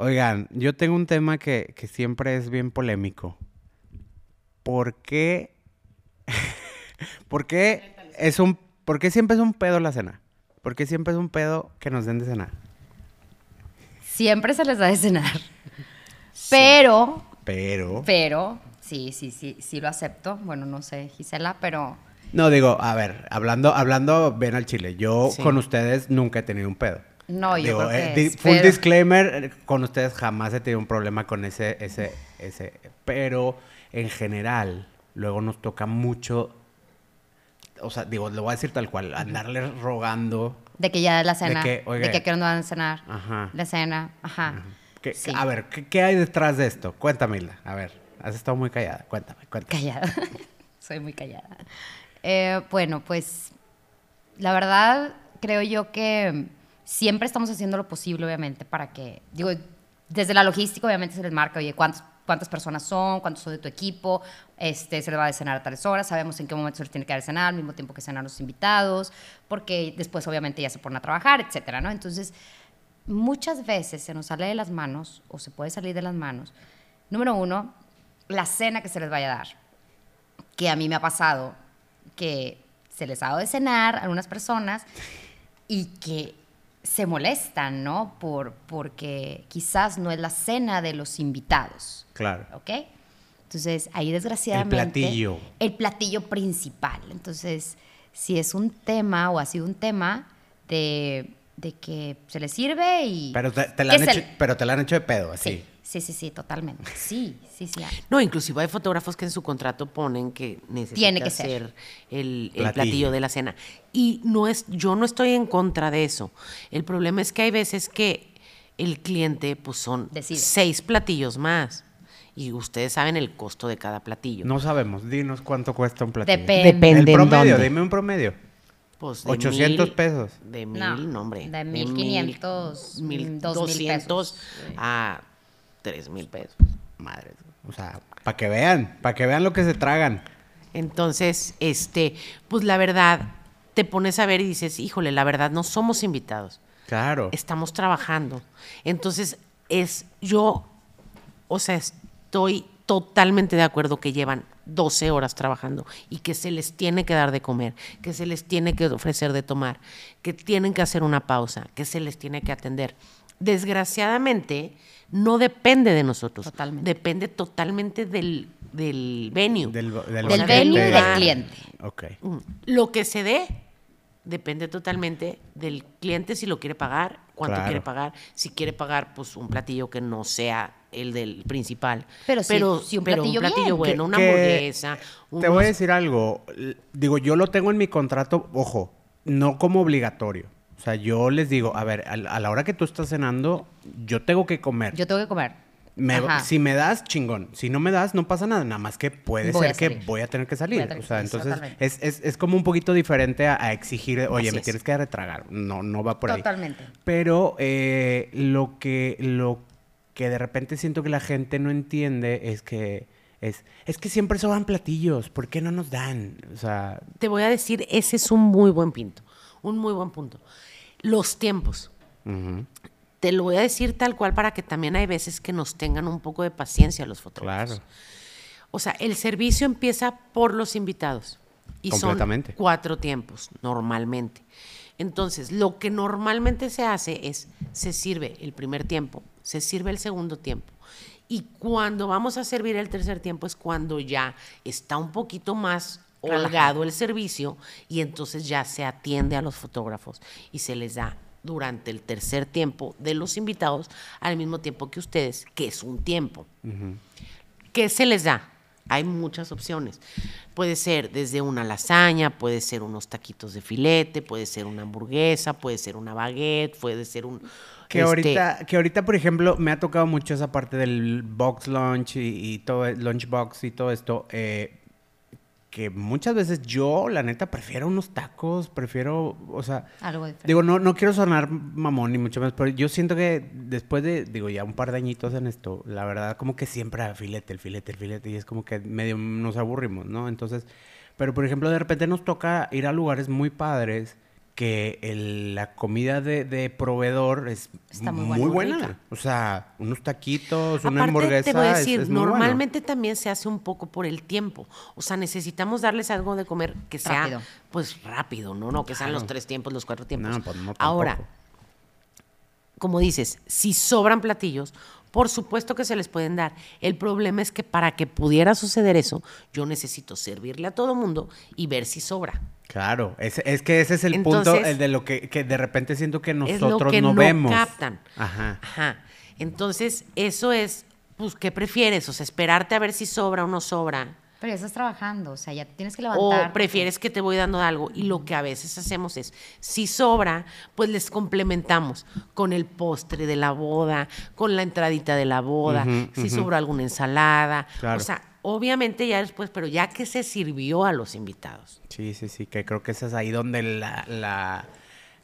Oigan, yo tengo un tema que, que siempre es bien polémico. ¿Por qué? ¿Por qué es un ¿Por qué siempre es un pedo la cena? ¿Por qué siempre es un pedo que nos den de cenar? Siempre se les da de cenar. Pero, Pero pero, sí, sí, sí, sí lo acepto. Bueno, no sé, Gisela, pero no digo, a ver, hablando hablando bien al chile. Yo Sí. con ustedes nunca he tenido un pedo. No, yo Digo, creo que eh, es, full pero- disclaimer, eh, con ustedes jamás he tenido un problema con ese, ese, ese, pero en general, luego nos toca mucho, o sea, digo, lo voy a decir tal cual, andarle rogando, De que ya la cena. que, De que, oiga. quiero no van a cenar. ajá. La cena, ajá. que- Sí. A ver, ¿qué, qué hay detrás de esto? Cuéntame, Hilda, a ver, has estado muy callada, cuéntame, cuéntame. Callada. Soy muy callada. Eh, bueno, pues la verdad creo yo que siempre estamos haciendo lo posible, obviamente, para que, digo, desde la logística obviamente se les marca, oye, ¿cuántas, cuántas personas son, cuántos son de tu equipo, este, se les va a cenar a tales horas, sabemos en qué momento se les tiene que dar de cenar, al mismo tiempo que cenan los invitados, porque después obviamente ya se ponen a trabajar, etcétera, ¿no? Entonces, muchas veces se nos sale de las manos, o se puede salir de las manos, número uno, la cena que se les vaya a dar. Que a mí me ha pasado que se les ha dado de cenar a algunas personas y que se molestan, ¿no? Por, porque quizás no es la cena de los invitados, Claro. ¿ok? Entonces, ahí desgraciadamente... platillo. El platillo principal. Entonces, si es un tema o ha sido un tema de, de que se les sirve y... Pero te, te la han hecho, pero te la han hecho de pedo, así. Sí, sí, sí, sí, totalmente. Sí, sí, sí. hay. No, inclusive hay fotógrafos que en su contrato ponen que necesita Tiene que ser. ser el, el Platillo. platillo. de la cena. Y no es, yo no estoy en contra de eso. El problema es que hay veces que el cliente, pues son Decide. seis platillos más. Y ustedes saben el costo de cada platillo. No sabemos, dinos cuánto cuesta un platillo. Depende. Depende. El en promedio, dónde. dime un promedio. Pues de 800 mil- pesos. De mil, No, no, hombre. de mil, 1500, mil dos mil doscientos pesos. a tres mil pesos. Madre, o sea, para que vean, para que vean lo que se tragan. Entonces, este, pues la verdad, te pones a ver y dices, híjole, la verdad, no somos invitados. Claro. Estamos trabajando. Entonces, es yo, o sea, estoy totalmente de acuerdo que llevan 12 horas trabajando y que se les tiene que dar de comer, que se les tiene que ofrecer de tomar, que tienen que hacer una pausa, que se les tiene que atender. Desgraciadamente, no depende de nosotros. Totalmente. Depende totalmente del, del venue. Del, del Del venue y del cliente. Ok. Mm, Lo que se dé depende totalmente del cliente si lo quiere pagar, cuánto Claro. quiere pagar, si quiere pagar pues un platillo que no sea el del principal. Pero sí, sí, un platillo bien. bueno, una hamburguesa. Te voy a decir algo. Digo, yo lo tengo en mi contrato, ojo, no como obligatorio. O sea, yo les digo, a ver, a, la- a la hora que tú estás cenando, yo tengo que comer. Yo tengo que comer. Me- si me das, chingón. Si no me das, no pasa nada. Nada más que puede Voy ser que voy a tener que salir. Tener o sea, entonces totalmente. es, es, es como un poquito diferente a, a exigir, oye, Así me es. tienes que retragar. No, no va por ahí. Totalmente. Pero eh, lo que lo que de repente siento que la gente no entiende es que es, es que siempre sobran platillos. ¿Por qué no nos dan? O sea, Te voy a decir, ese es un muy buen punto, un muy buen punto. Los tiempos. Te lo voy a decir tal cual para que también hay veces que nos tengan un poco de paciencia los fotógrafos. claro. O sea, el servicio empieza por los invitados. Y Completamente. son cuatro tiempos, normalmente. Entonces, lo que normalmente se hace es, se sirve el primer tiempo, se sirve el segundo tiempo. Y cuando vamos a servir el tercer tiempo es cuando ya está un poquito más holgado el servicio y entonces ya se atiende a los fotógrafos y se les da durante el tercer tiempo de los invitados al mismo tiempo que ustedes, que es un tiempo. ¿Qué se les da? Hay muchas opciones. Puede ser desde una lasaña, puede ser unos taquitos de filete, puede ser una hamburguesa, puede ser una baguette, puede ser un... Que, este, ahorita, que ahorita, por ejemplo, me ha tocado mucho esa parte del box lunch y, y todo, el lunchbox y todo esto. eh, que muchas veces yo, la neta, prefiero unos tacos, prefiero, o sea, Algo digo, no, no quiero sonar mamón ni mucho menos, pero yo siento que después de, digo, ya un par de añitos en esto, la verdad, como que siempre ah, filete, el filete, el filete, y es como que medio nos aburrimos, ¿no? Entonces, pero por ejemplo, de repente nos toca ir a lugares muy padres que el- la comida de, de proveedor es Está muy muy, buena. O sea, unos taquitos, una Aparte, hamburguesa. te voy a es- decir, es bueno. normalmente también se hace un poco por el tiempo. O sea, necesitamos darles algo de comer que sea, Rápido. pues rápido, ¿no? No que sean los tres tiempos, los cuatro tiempos. No, pues no, Ahora, como dices, si sobran platillos, por supuesto que se les pueden dar. El problema es que para que pudiera suceder eso, yo necesito servirle a todo mundo y ver si sobra. Claro, es, es que ese es el punto el de lo que, que de repente siento que es lo nosotros que no, no vemos. captan. Ajá. Ajá. Entonces, eso es, pues, ¿qué prefieres? O sea, esperarte a ver si sobra o no sobra. Pero ya estás trabajando, o sea, ya tienes que O levantar. prefieres que te voy dando algo. Y lo que a veces hacemos es, si sobra, pues les complementamos con el postre de la boda, con la entradita de la boda, si ujú. sobró alguna ensalada. Claro. O sea, obviamente ya después, pero ya que se sirvió a los invitados. Sí, sí, sí, que creo que esa es ahí donde la, la,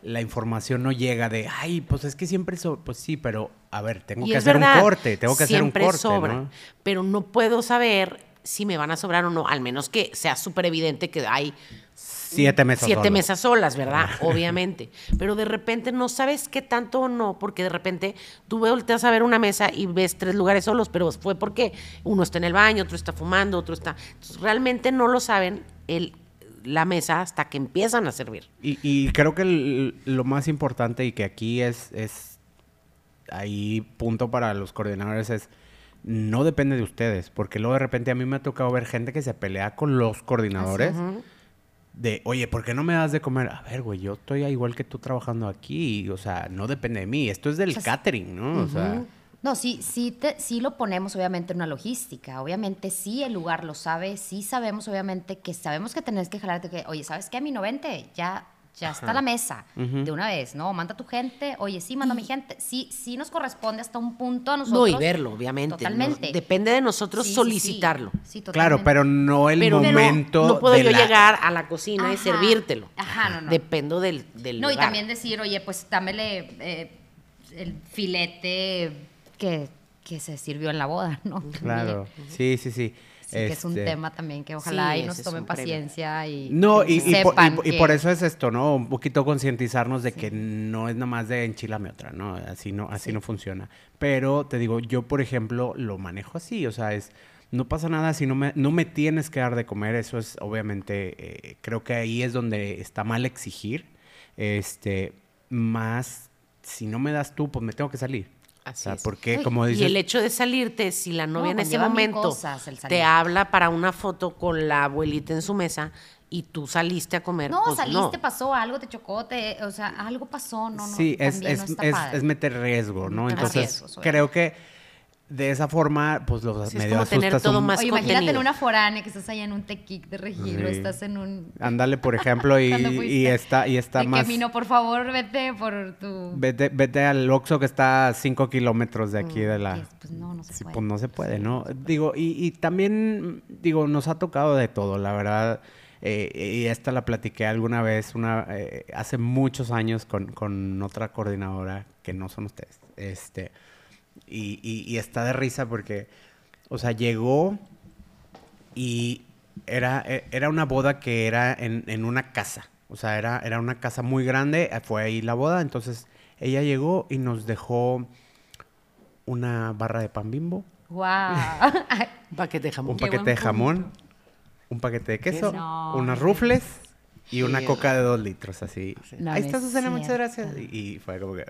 la información no llega de, ay, pues es que siempre, so pues sí, pero a ver, tengo Y que hacer verdad, un corte, tengo que hacer un siempre corte, sobra, ¿no? pero no puedo saber si me van a sobrar o no, al menos que sea súper evidente que hay Siete mesas siete solas. mesas solas, ¿verdad? Obviamente. Pero de repente no sabes qué tanto o no, porque de repente tú volteas a ver una mesa y ves tres lugares solos, pero fue porque uno está en el baño, otro está fumando, otro está. Entonces, realmente no lo saben el, la mesa hasta que empiezan a servir. Y, y creo que el- lo más importante y que aquí es, es ahí punto para los coordinadores es no depende de ustedes, porque luego de repente a mí me ha tocado ver gente que se pelea con los coordinadores de, oye, ¿por qué no me das de comer? A ver, güey, yo estoy igual que tú trabajando aquí, o sea, no depende de mí, esto es del O sea, sí. catering, ¿no? O sea, No, sí, sí, te- sí lo ponemos obviamente en una logística. Obviamente sí el lugar lo sabe, sí sabemos obviamente que sabemos que tenés que jalarte que, oye, ¿sabes qué? A mi 90 ya, ya está la mesa de una vez, ¿no? Manda tu gente, oye, sí, manda mi gente. Sí, sí nos corresponde hasta un punto a nosotros. No, y verlo, obviamente. ¿no? Totalmente. Depende de nosotros Sí, sí, sí. solicitarlo. Sí, claro, totalmente. pero no el Pero momento no, puedo de yo la- llegar a la cocina y servírtelo. Ajá, no, no. Dependo del, del No, y también decir, oye, pues dámele eh, el filete que, que se sirvió en la boda, ¿no? Claro, sí, sí, sí. Sí, que es un Este, tema también que ojalá Sí, y nos tomen paciencia y No, y, y por, y sepan por- y que- por eso es esto, ¿no? Un poquito concientizarnos de que no es nada más de enchilame otra, ¿no? Así no, así no funciona. Pero te digo, yo, por ejemplo, lo manejo así, o sea, es, no pasa nada si no me, no me tienes que dar de comer, eso es obviamente, eh, creo que ahí es donde está mal exigir, este, más, si no me das tú, pues me tengo que salir. Así o sea, es. porque como Y dices... el hecho de salirte, si la novia en ese conlleva mil momento cosas te habla para una foto con la abuelita en su mesa y tú saliste a comer, No, pues saliste, no. pasó algo, te chocó, te, o sea, algo pasó, no, no, Sí, es, también es, no está es- padre. es meter riesgo, ¿no? Entonces, riesgos, creo que de esa forma, pues los Sí, es medio como tener todo un- más Oye, imagínate en una foránea que estás allá en un tequic de regilo, Sí. estás en un... Ándale, por ejemplo, y, y está, y está de más... camino, por favor, vete por tu... Vete, vete al Oxxo que está a 5 kilómetros de aquí de la... Es, Pues no, no se Sí, puede. pues no se puede, ¿no? Digo, y, y también, digo, nos ha tocado de todo, la verdad. eh, y esta la platiqué alguna vez, una, eh, hace muchos años con, con otra coordinadora que no son ustedes. Este, y, y- y está de risa porque, o sea, llegó y era, e- era una boda que era en, en una casa. O sea, era, era una casa muy grande, eh, fue ahí la boda. Entonces, ella llegó y nos dejó una barra de pan bimbo, ¡Guau! Un paquete de jamón. un paquete de jamón, punto. un paquete de queso, No, unas rufles y una coca de dos litros, así. No, Ahí está es Susana, muchas gracias. Y, y fue como que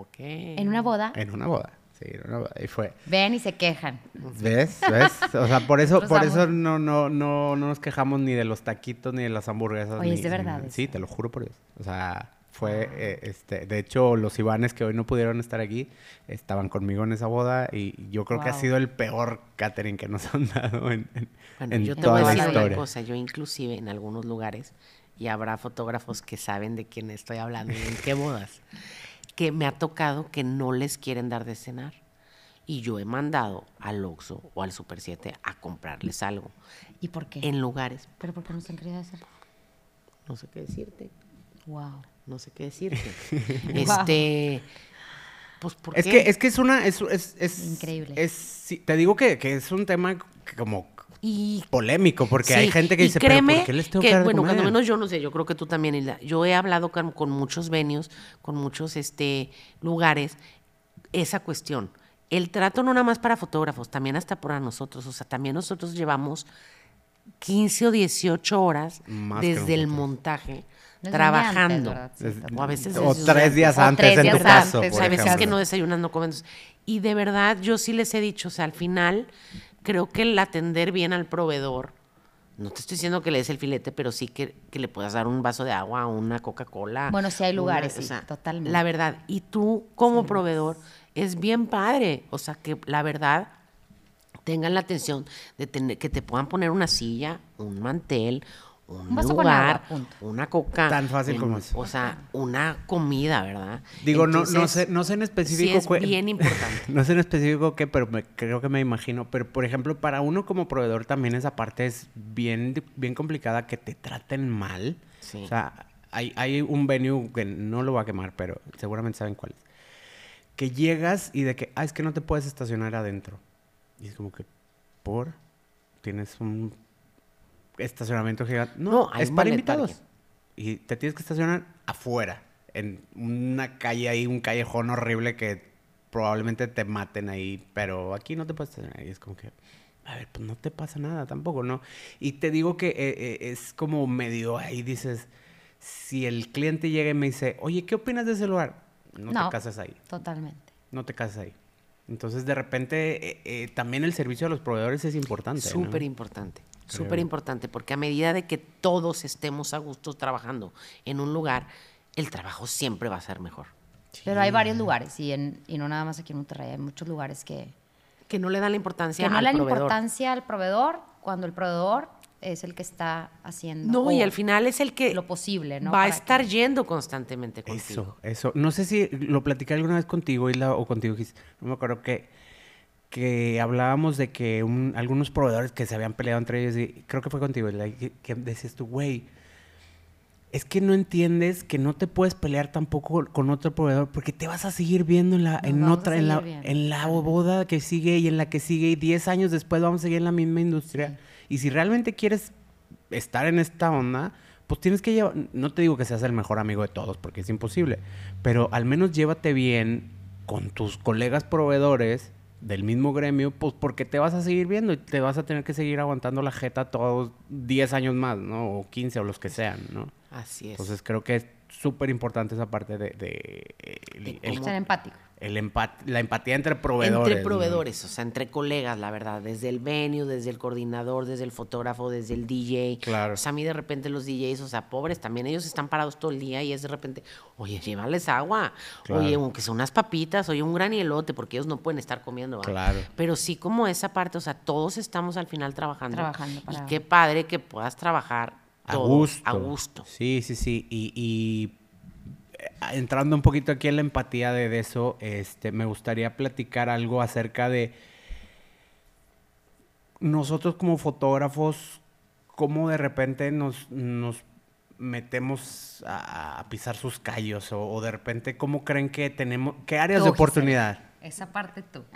Ok. en una boda, en una boda. Sí, en una boda. Y fue. ven y se quejan. ¿Ves? ¿Ves? O sea, por eso, Nosotros por eso no, no, no, no nos quejamos ni de los taquitos ni de las hamburguesas. Oye, ni- es de ni verdad eso. Sí, te lo juro por Dios. O sea, fue, eh, este, de hecho, los Ivanes que hoy no pudieron estar aquí estaban conmigo en esa boda y yo creo que ha sido el peor catering que nos han dado en, en, Bueno, en yo te toda voy a la decir una historia. cosa. Yo inclusive en algunos lugares, y habrá fotógrafos que saben de quién estoy hablando y en qué bodas, que me ha tocado que no les quieren dar de cenar. Y yo he mandado al Oxxo o al Super 7 a comprarles algo. ¿Y por qué? En lugares, ¿Pero por qué no se han querido hacer? no sé qué decirte, Wow. no sé qué decirte. este, pues porque Es que, es que es una, es, es, es- Increíble. Es, sí, te digo que, que es un tema que como Y Polémico, porque hay gente que dice, pero créeme ¿por qué les tengo que, que, dar bueno, cuando comer?" menos yo no sé, yo creo que tú también, Hilda. Yo he hablado con, con muchos venues, con muchos este, lugares, esa cuestión. El trato no nada más para fotógrafos, también hasta para nosotros. O sea, también nosotros llevamos 15 o 18 horas Más desde el montaje Desde trabajando. o a veces o tres días antes tres en días tu caso, antes, por a veces que no desayunas, no comes. Y de verdad, yo sí les he dicho, o sea, al final, creo que el atender bien al proveedor, no te estoy diciendo que le des el filete, pero sí que, que le puedas dar un vaso de agua, una Coca-Cola. Bueno, sí hay una- lugares, o sea, totalmente. La verdad, y tú como proveedor, es bien padre. O sea, que la verdad, tengan la atención de tener, que te puedan poner una silla, un mantel, un, Un vaso con lugar, agua, punto. una coca. Tan fácil un- como eso. O sea, una comida, ¿verdad? Digo, no, no, Entonces, sé, no sé en específico. Sí, es cuál- bien importante. No sé en específico qué, pero me- creo que me imagino. Pero, por ejemplo, para uno como proveedor también esa parte es bien, bien complicada que te traten mal. Sí. O sea, hay, hay un venue que no lo voy a quemar, pero seguramente saben cuál es. Que llegas y de que, ah, es que no te puedes estacionar adentro. Y es como que, ¿por? Tienes un estacionamiento gigante. No, No, hay es para invitados. parking. Y te tienes que estacionar afuera, en una calle ahí, un callejón horrible que probablemente te maten ahí, pero aquí no te puedes estacionar. Y es como que, a ver, pues no te pasa nada tampoco, ¿no? Y te digo que eh, eh, es como medio ahí dices, si el cliente llega y me dice, oye, ¿qué opinas de ese lugar? No, No. te casas ahí, Totalmente. no te casas ahí. Entonces, de repente, eh, eh, también el servicio a los proveedores es importante. ¿no? Súper importante. Súper importante, porque a medida de que todos estemos a gusto trabajando en un lugar, el trabajo siempre va a ser mejor. Pero hay varios lugares, y, en, y no nada más aquí en Monterrey, hay muchos lugares que, Que no le dan la importancia que no al le dan proveedor. importancia al proveedor cuando el proveedor es el que está haciendo No, y al final es el que lo posible, ¿no? va a estar que- yendo constantemente contigo. Eso, eso. No sé si lo platicé alguna vez contigo, Isla, o contigo, Gis. No me acuerdo que, que hablábamos de que un- algunos proveedores que se habían peleado entre ellos, y creo que fue contigo, que, que decías tú, güey, es que no entiendes que no te puedes pelear tampoco con otro proveedor porque te vas a seguir viendo en la, Nos en otra, en la, viendo, en la boda que sigue y en la que sigue y 10 años después vamos a seguir en la misma industria. Y si realmente quieres estar en esta onda, pues tienes que llevar, no te digo que seas el mejor amigo de todos, porque es imposible, pero al menos llévate bien con tus colegas proveedores del mismo gremio, pues porque te vas a seguir viendo y te vas a tener que seguir aguantando la jeta todos 10 años más, ¿no? O 15 o los que sean, ¿no? Así es. Entonces creo que es súper importante esa parte de, de- el- De el- cómo- Ser empático. El empat- la empatía entre proveedores. entre ¿no? proveedores, o sea, entre colegas, la verdad, desde el venue, desde el coordinador, desde el fotógrafo, desde el DJ. Claro. O sea, a mí de repente los DJs, o sea, pobres, también ellos están parados todo el día y es de repente, oye, llévales agua, Claro. oye, aunque sea unas papitas, oye, un granielote, porque ellos no pueden estar comiendo. Claro. Pero sí como esa parte, o sea, todos estamos al final trabajando. Trabajando para- Y qué padre que puedas trabajar A gusto. a gusto. Sí, sí, sí. Y, y, entrando un poquito aquí en la empatía de, eso, este, me gustaría platicar algo acerca de nosotros como fotógrafos, cómo de repente nos, nos metemos a, a pisar sus callos o, o de repente cómo creen que tenemos, qué áreas Tú, de oportunidad. Esa parte tú.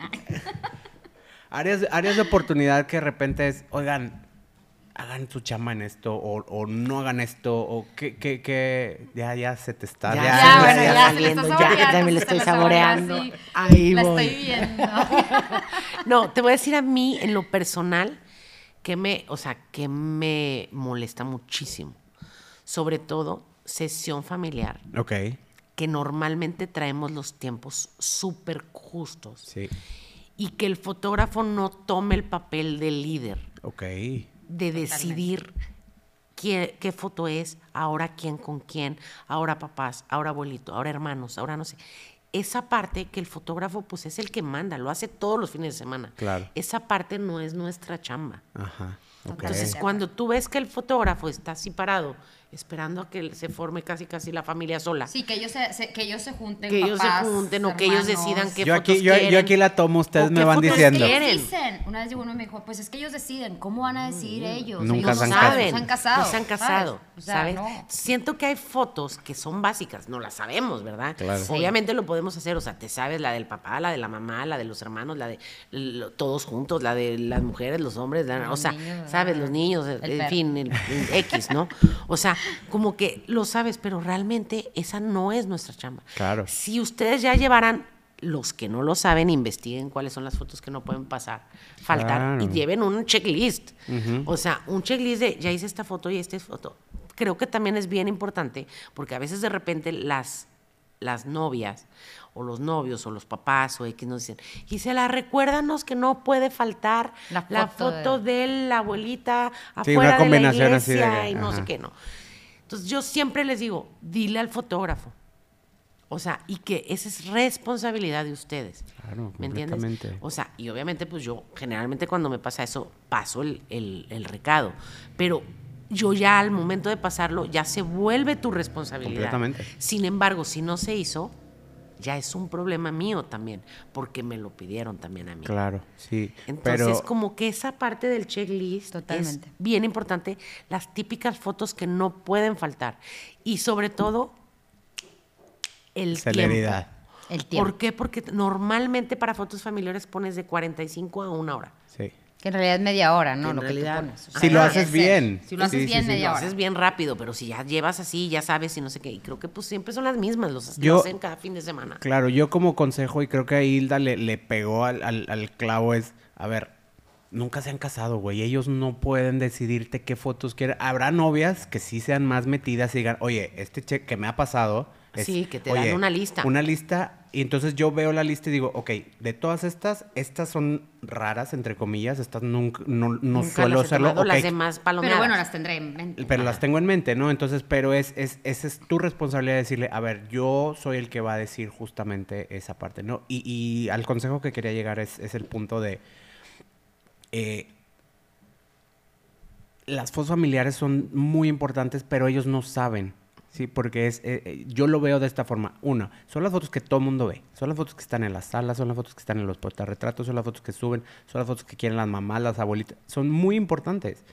Áreas, áreas de oportunidad que de repente es, oigan, hagan su chamba en esto, o, o no hagan esto, o que, que, que ya, ya se te está. Ya, ya, ya, ya, bueno, ya. ya. saliendo, ya, ya me lo estoy saboreando. Ahí la voy. estoy viendo. No, te voy a decir a mí en lo personal que me, o sea, que me molesta muchísimo. Sobre todo sesión familiar, Ok, que normalmente traemos los tiempos súper justos sí, y que el fotógrafo no tome el papel de líder, ok. De decidir qué, qué foto es, ahora quién con quién, ahora papás, ahora abuelito, ahora hermanos, ahora no sé. Esa parte que el fotógrafo pues es el que manda, lo hace todos los fines de semana. Claro. Esa parte no es nuestra chamba. Ajá. Entonces, cuando tú ves que el fotógrafo está así parado, esperando a que se forme casi casi la familia sola. Sí, que ellos se, se- que ellos se junten. que ellos se junten o que ellos decidan qué Yo fotos aquí, yo, yo quieren. aquí la tomo, ustedes ¿O me van diciendo. Ellos dicen, una vez llegó uno y me dijo, pues es que ellos deciden, ¿cómo van a decidir ellos? Nunca ellos se no han saben, se han casado. no se han casado, ¿sabes? O sea, ¿sabes? no. Siento que hay fotos que son básicas, no las sabemos, ¿verdad? Claro. Sí. Obviamente lo podemos hacer, o sea, te sabes la del papá, la de la mamá, la de los hermanos, la de lo- todos juntos, la de las mujeres, los hombres, la- o sea, niños, sabes, los niños, El en perro. fin, el, el X, ¿no? O sea, como que lo sabes, pero realmente esa no es nuestra chamba. Claro. Si ustedes ya llevaran los que no lo saben, investiguen cuáles son las fotos que no pueden pasar, faltar y lleven un checklist. O sea, un checklist de ya hice esta foto y esta foto. Creo que también es bien importante porque a veces de repente las, las novias o los novios o los papás o X nos dicen, Gisela, recuérdanos que no puede faltar La la foto de... la abuelita Sí, afuera una combinación de la así de iglesia y no sé qué, no. Entonces yo siempre les digo, dile al fotógrafo. O sea, y que esa es responsabilidad de ustedes. Claro, ¿Me entiendes? O sea, y obviamente pues yo generalmente cuando me pasa eso paso el, el- el recado, pero yo ya al momento de pasarlo ya se vuelve tu responsabilidad. Completamente. Sin embargo, si no se hizo, ya es un problema mío también, porque me lo pidieron también a mí. Claro, sí. Entonces, pero como que esa parte del checklist Totalmente. es bien importante, las típicas fotos que no pueden faltar. Y sobre todo, el Celeridad. tiempo. El tiempo. ¿Por qué? Porque normalmente para fotos familiares pones de 45 a una hora. sí. Que en realidad es media hora, ¿no? En lo realidad- que tú pones. O Si lo haces bien. Si lo haces Sí, bien, sí. media Lo hora. haces bien rápido, pero si ya llevas así, ya sabes y no sé qué. Y creo que pues siempre son las mismas, los Yo- lo hacen cada fin de semana. Claro, yo como consejo, y creo que a Hilda le, le pegó al, al- al clavo, es, a ver, nunca se han casado, güey. Ellos no pueden decidirte qué fotos quieren. Habrá novias que sí sean más metidas y digan, oye, este cheque que me ha pasado. es, Sí, que te dan una lista. Una lista, y entonces yo veo la lista y digo, ok, de todas estas, estas son raras, entre comillas, estas nunca, no, no Nunca suelo las he hacerlo. tomado, las demás Pero palomeadas. bueno, las tendré en mente. pero las tengo en mente, ¿no? Entonces, pero es, es, esa es tu responsabilidad de decirle, a ver, yo soy el que va a decir justamente esa parte, ¿no? Y, y al consejo que quería llegar es, es el punto de... eh, las fotos familiares son muy importantes, pero ellos no saben, ¿sí? Porque es, eh, eh, yo lo veo de esta forma. Uno, son las fotos que todo el mundo ve. Son las fotos que están en las salas, son las fotos que están en los portarretratos, son las fotos que suben, son las fotos que quieren las mamás, las abuelitas. Son muy importantes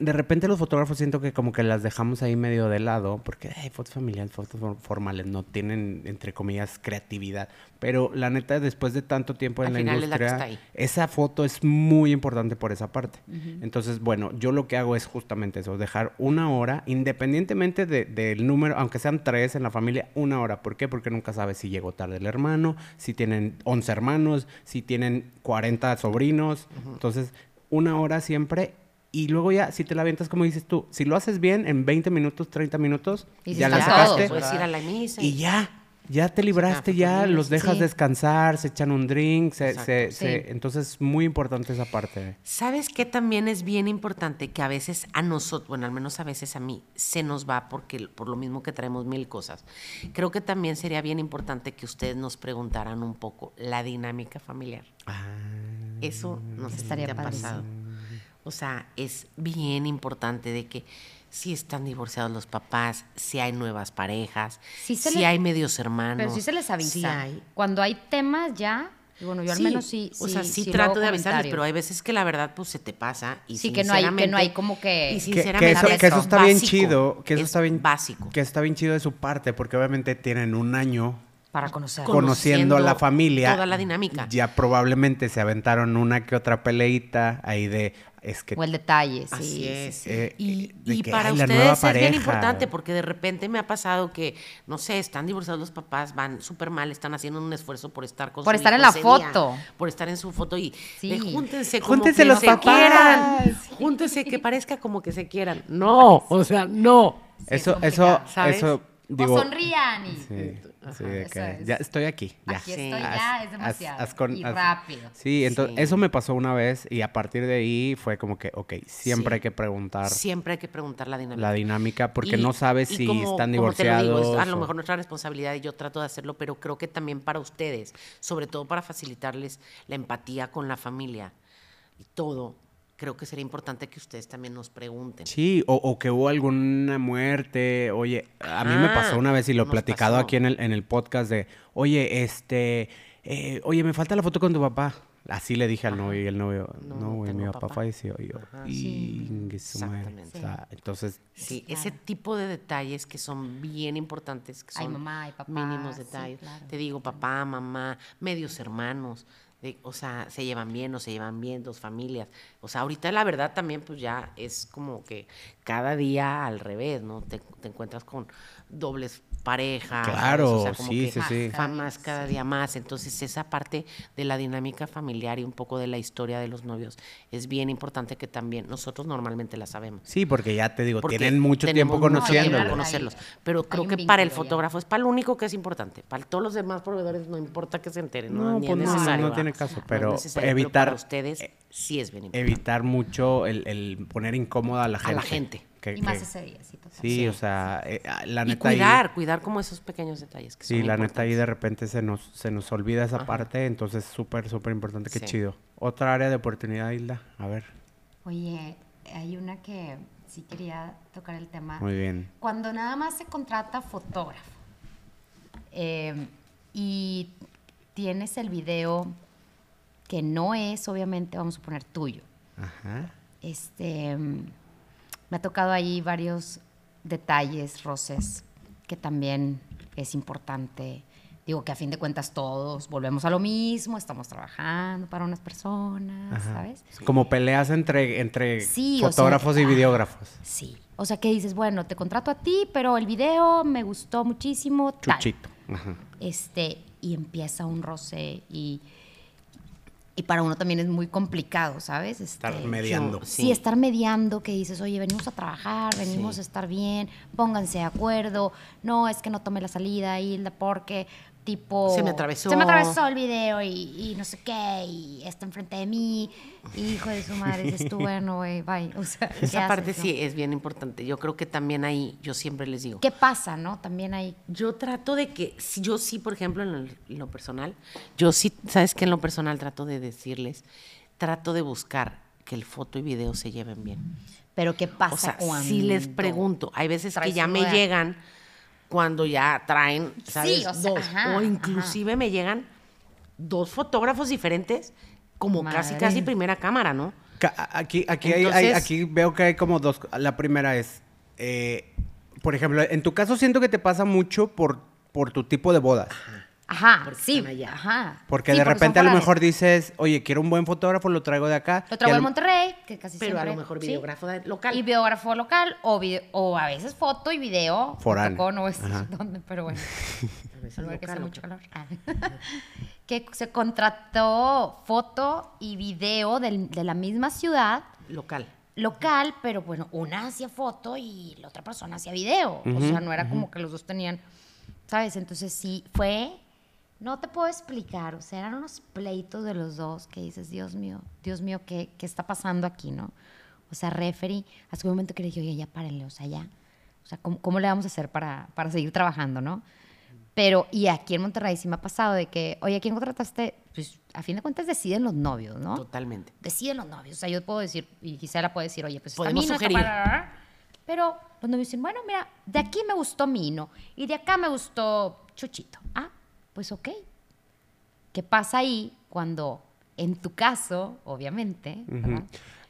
de repente los fotógrafos siento que como que las dejamos ahí medio de lado, porque hay fotos familiares, fotos for- formales, no tienen, entre comillas, creatividad. Pero la neta, después de tanto tiempo en Al la final es la que industria, está ahí. esa foto es muy importante por esa parte. Entonces, bueno, yo lo que hago es justamente eso, dejar una hora, independientemente de- del número, aunque sean tres en la familia, una hora. ¿Por qué? Porque nunca sabes si llegó tarde el hermano, si tienen 11 hermanos, si tienen 40 sobrinos. Entonces, una hora siempre. Y luego ya, si te la avientas como dices tú, si lo haces bien en 20 minutos, 30 minutos, Y si ya la Ya, sacaste. todos, puedes ir a la misa. Y ya, ya te libraste, fotos ya libres, los dejas sí. descansar, se echan un drink, se, entonces muy importante esa parte. ¿Sabes qué también es bien importante? Que a veces a nosotros, bueno, al menos a veces a mí, se nos va porque por lo mismo que traemos mil cosas. Creo que también sería bien importante que ustedes nos preguntaran un poco la dinámica familiar. Eso no sé si Estaría pasado. O sea, es bien importante de que si están divorciados los papás, si hay nuevas parejas, Sí se si hay medios hermanos. Pero sí se les avisa. sí hay. Cuando hay temas ya, y bueno, yo al Sí, menos sí. O sea, sí, sí trato de avisarles, pero hay veces que la verdad pues se te pasa y Sí, que no hay- que no hay como que- y Que- Que, que sinceramente eso, que eso es está bien básico, chido, que eso es está bien básico. que está bien chido de su parte, porque obviamente tienen un año Para conocer. Con- conociendo a la familia. toda la dinámica. Ya probablemente se aventaron una que otra peleita ahí de es que o el detalle, sí. Así sí, es. sí. Eh, y que, para ay, ustedes es bien importante porque de repente me ha pasado que, no sé, están divorciados los papás, van súper mal, están haciendo un esfuerzo por estar con Por su estar hijo en la foto. día, por estar en su foto y Sí. de, júntense como Júntense que los se papás. quieran. Júntense que parezca como que se quieran. No, o sea, no. eso es eso eso digo o sonrían y... Sí, sí, de que es. ya estoy aquí, ya. Aquí Sí. estoy ya, es demasiado. haz con- y rápido. Sí, entonces Sí. eso me pasó una vez y a partir de ahí fue como que, ok, siempre Sí. hay que preguntar Siempre hay que preguntar la dinámica. la dinámica porque Y- no sabes si como- están como te lo digo, divorciados. es a lo mejor nuestra responsabilidad y yo trato de hacerlo, pero creo que también para ustedes, sobre todo para facilitarles la empatía con la familia y todo, creo que sería importante que ustedes también nos pregunten. Sí, o, o que hubo alguna muerte. Oye, a mí me Ah, pasó una vez y lo he platicado pasó. aquí en el, en el podcast de, oye, este, eh, oye, me falta la foto con tu papá. Así le dije al novio y el novio, No, no, güey, mi papá, papá". falleció. Y yo, Ajá. Exactamente. O sea, entonces, Sí, Claro. ese tipo de detalles que son bien importantes, que Ay, son mamá, ay, papá, mínimos sí, detalles. claro. Te digo, papá, mamá, medios hermanos, de- o sea, se llevan bien, no se llevan bien, dos familias. O sea, ahorita la verdad también pues ya es como que cada día al revés, ¿no? Te, te encuentras con dobles parejas. Claro, O sea, como sí, que sí, sí. fa- más cada día más. Entonces, esa parte de la dinámica familiar y un poco de la historia de los novios es bien importante que también nosotros normalmente la sabemos. sí, porque ya te digo, Porque tienen mucho tiempo mucho tiempo conociéndolo. Hay- conocerlos. Pero creo que para el ya. fotógrafo es para lo único que es importante. Para todos los demás proveedores no importa que se enteren. No, pues es no, no, necesario, no ¿va? tiene caso, pero necesario, evitar- para ustedes sí es bien importante. Evitar mucho el, el poner incómoda a la A gente. la gente. Que- Y más ese día, sí, total. Sí, Sí. o sea, eh, ah, la Y neta ahí- cuidar, cuidar como esos pequeños detalles. Que Sí, son la neta ahí de repente se nos, se nos olvida esa Ajá. parte, entonces súper, súper importante, qué Sí. chido. Otra área de oportunidad, Hilda, a ver, Oye, hay una que sí quería tocar el tema. muy bien. Cuando nada más se contrata fotógrafo eh, y tienes el video que no es, obviamente, vamos a poner tuyo. Ajá. Este, me ha tocado ahí varios detalles, roces, que también es importante. Digo que a fin de cuentas todos volvemos a lo mismo, estamos trabajando para unas personas, Ajá. ¿sabes? Como peleas entre, entre Sí, o sea, fotógrafos y ah. videógrafos. Sí. O sea, que dices, bueno, te contrato a ti, pero el video me gustó muchísimo. tal. Chuchito. Ajá. Este, y empieza un roce y, y para uno también es muy complicado, ¿sabes? Este, Estar mediando. Yo- Sí. Sí. estar mediando, que dices, oye, venimos a trabajar, venimos Sí. a estar bien, pónganse de acuerdo. No, es que no tomé la salida, Hilda, porque tipo... Se me atravesó. Se me atravesó el video y, y no sé qué, y está enfrente de mí, hijo de su madre, dices tú, bueno, güey, bye. O sea, ¿qué Esa parte haces, no? sí es bien importante. Yo creo que también ahí, yo siempre les digo, ¿Qué pasa, no? También hay... Yo trato de que, yo sí, por ejemplo, en, el- en lo personal, yo sí, sabes que en lo personal trato de decirles, trato de buscar que el foto y video se lleven bien. Pero ¿qué pasa O sea, cuando... si les pregunto, hay veces que ya me llegan cuando ya traen, ¿sabes? o sea, dos. ajá, o inclusive me llegan dos fotógrafos diferentes, como casi, Madre. casi primera cámara, ¿no? Aquí, aquí, hay- aquí veo que hay como dos. La primera es, eh, por ejemplo, en tu caso siento que te pasa mucho por, por tu tipo de bodas. Ajá, Porque sí, están allá. ajá. Porque Sí, de repente a lo mejor dices, oye, quiero un buen fotógrafo, lo traigo de acá. Lo traigo a de Monterrey, que casi Pero a siempre... lo mejor sí. videógrafo de- local. Y videógrafo local, o, vide- o a veces foto y video. tocó, no es Ajá. dónde, pero bueno. A veces que hace mucho calor. Ah. que se contrató foto y video del- de la misma ciudad Local. local, pero bueno, una hacía foto y la otra persona hacía video. o sea, no era como que los dos tenían, ¿sabes? Entonces sí, fue, no te puedo explicar, o sea, eran unos pleitos de los dos que dices, Dios mío, Dios mío, ¿qué, qué está pasando aquí, no? O sea, referee, hasta un momento que le dije, oye, ya párenle, o sea, ya. O sea, ¿cómo, cómo le vamos a hacer para, para seguir trabajando, no? Pero, y aquí en Monterrey sí me ha pasado de que, oye, ¿a quién contrataste? Pues, a fin de cuentas deciden los novios, ¿no? Totalmente. deciden los novios. O sea, yo puedo decir, y Gisela puede decir, oye, pues Podemos Mino, está sugerir. Pero los novios dicen, bueno, mira, de aquí me gustó Mino y de acá me gustó Chuchito. Ah, pues ok. ¿Qué pasa ahí cuando, en tu caso, obviamente.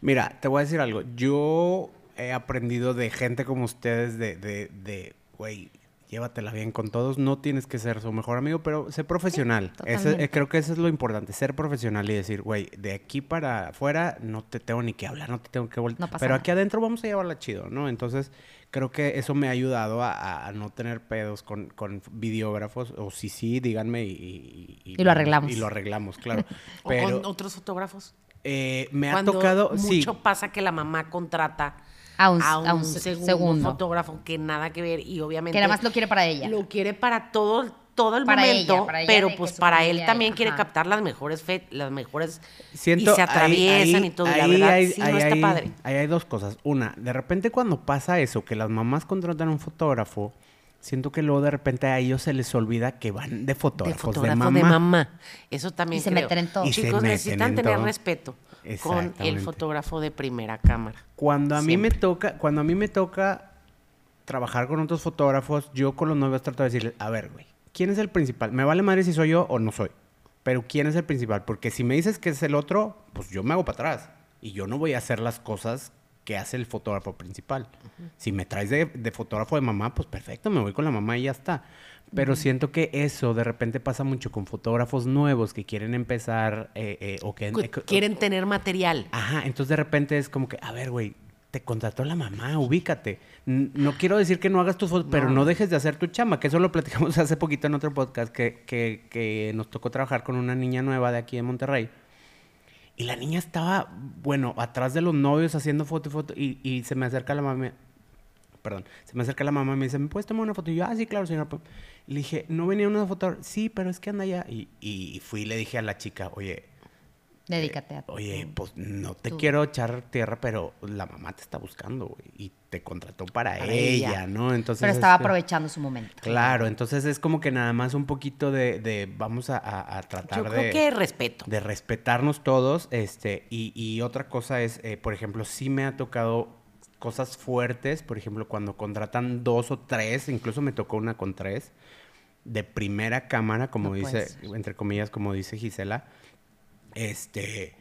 Mira, te voy a decir algo. Yo he aprendido de gente como ustedes de, de, de, güey, llévatela bien con todos. No tienes que ser su mejor amigo, pero sé profesional. Eh, creo que eso es lo importante, ser profesional y decir, güey, de aquí para afuera no te tengo ni que hablar, no te tengo que voltear. No pasa pero nada. aquí adentro vamos a llevarla chido, ¿no? Entonces, creo que eso me ha ayudado a, no tener pedos con, con videógrafos. O si sí, díganme y... Y lo arreglamos. Y lo arreglamos, claro. O con otros fotógrafos. eh, me ha tocado... sí, mucho pasa que la mamá contrata A un, a un, se- segundo, segundo. fotógrafo que nada que ver y obviamente Que nada más lo quiere para ella. lo quiere para todo todo el Para momento, ella, para ella pero pues para él también quiere ajá. captar las mejores fe- las mejores Siento y se atraviesan ahí- y todo, y la ahí verdad sí ahí no está hay- padre. Ahí hay dos cosas. Una, de repente cuando pasa eso, que las mamás contratan un fotógrafo, siento que luego de repente a ellos se les olvida que van de fotógrafos de, fotógrafo mamá. de mamá. Eso también Y se creo. meten en todo. Y se Chicos, necesitan en tener todo. respeto. Con el fotógrafo de primera cámara. Cuando a mí me toca, cuando a mí me toca trabajar con otros fotógrafos, yo con los novios trato de decirles, a ver, güey, ¿quién es el principal? Me vale madre si soy yo o no soy. Pero ¿quién es el principal? Porque si me dices que es el otro, pues yo me hago para atrás. Y yo no voy a hacer las cosas que hace el fotógrafo principal. Si me traes de, de fotógrafo de mamá, pues perfecto, me voy con la mamá y ya está. Pero siento que eso de repente pasa mucho con fotógrafos nuevos que quieren empezar eh, eh, o que... Eh, Quieren tener material. Ajá, entonces de repente es como que, a ver, güey, te contrató la mamá, ubícate. No quiero decir que no hagas tus fotos, pero no dejes de hacer tu chamba, que eso lo platicamos hace poquito en otro podcast, que, que, que nos tocó trabajar con una niña nueva de aquí de Monterrey. Y la niña estaba, bueno, atrás de los novios haciendo foto y foto, y, y se me acerca la mamá, perdón, se me acerca la mamá y me dice, ¿me puedes tomar una foto? Y yo, ah, sí, claro, señora. pues". Le dije, ¿no venía una foto? Sí, pero es que anda allá. Y, y fui y le dije a la chica, oye, Dedícate a Oye, pues no te tú. quiero echar tierra, pero la mamá te está buscando, güey. Y te contrató para, Para ella, ella. ¿no? Entonces. Pero estaba este, aprovechando su momento. Claro, entonces es como que nada más un poquito de, de vamos a, a- a tratar Yo de, creo que respeto. de respetarnos todos. Este, y, y otra cosa es, eh, por ejemplo, sí me ha tocado cosas fuertes, por ejemplo, cuando contratan dos o tres, incluso me tocó una con tres, de primera cámara, como No dice, entre comillas, como dice Gisela, este,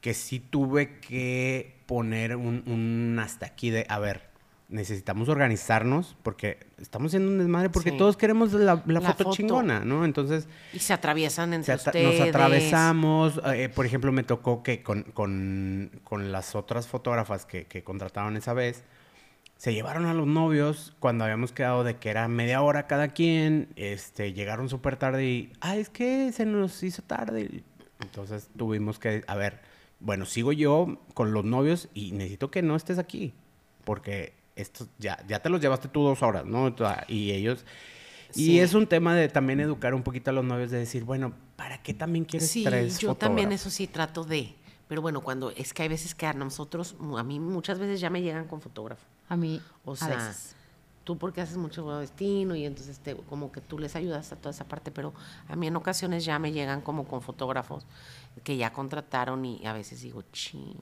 que sí tuve que poner un, un hasta aquí de, a ver, necesitamos organizarnos porque estamos haciendo un desmadre porque Sí. todos queremos la, la La foto, foto. chingona, ¿no? Entonces, Y se atraviesan se entre ata- ustedes. nos atravesamos. eh, por ejemplo, me tocó que con, con- con las otras fotógrafas que, que contrataron esa vez, se llevaron a los novios cuando habíamos quedado de que era media hora cada quien. Este, llegaron súper tarde y, ah, es que se nos hizo tarde. Entonces tuvimos que, a ver, bueno, sigo yo con los novios y necesito que no estés aquí. Porque esto ya, ya te los llevaste tú dos horas, ¿no? Y ellos. Y Sí. es un tema de también educar un poquito a los novios de decir, bueno, ¿para qué también quieres Sí, tres yo también eso sí trato de. Pero bueno, cuando es que hay veces que a nosotros, a mí muchas veces ya me llegan con fotógrafo. A mí, O a sea, veces. Tú porque haces mucho destino y entonces te, como que tú les ayudas a toda esa parte, pero a mí en ocasiones ya me llegan como con fotógrafos que ya contrataron y a veces digo, ching.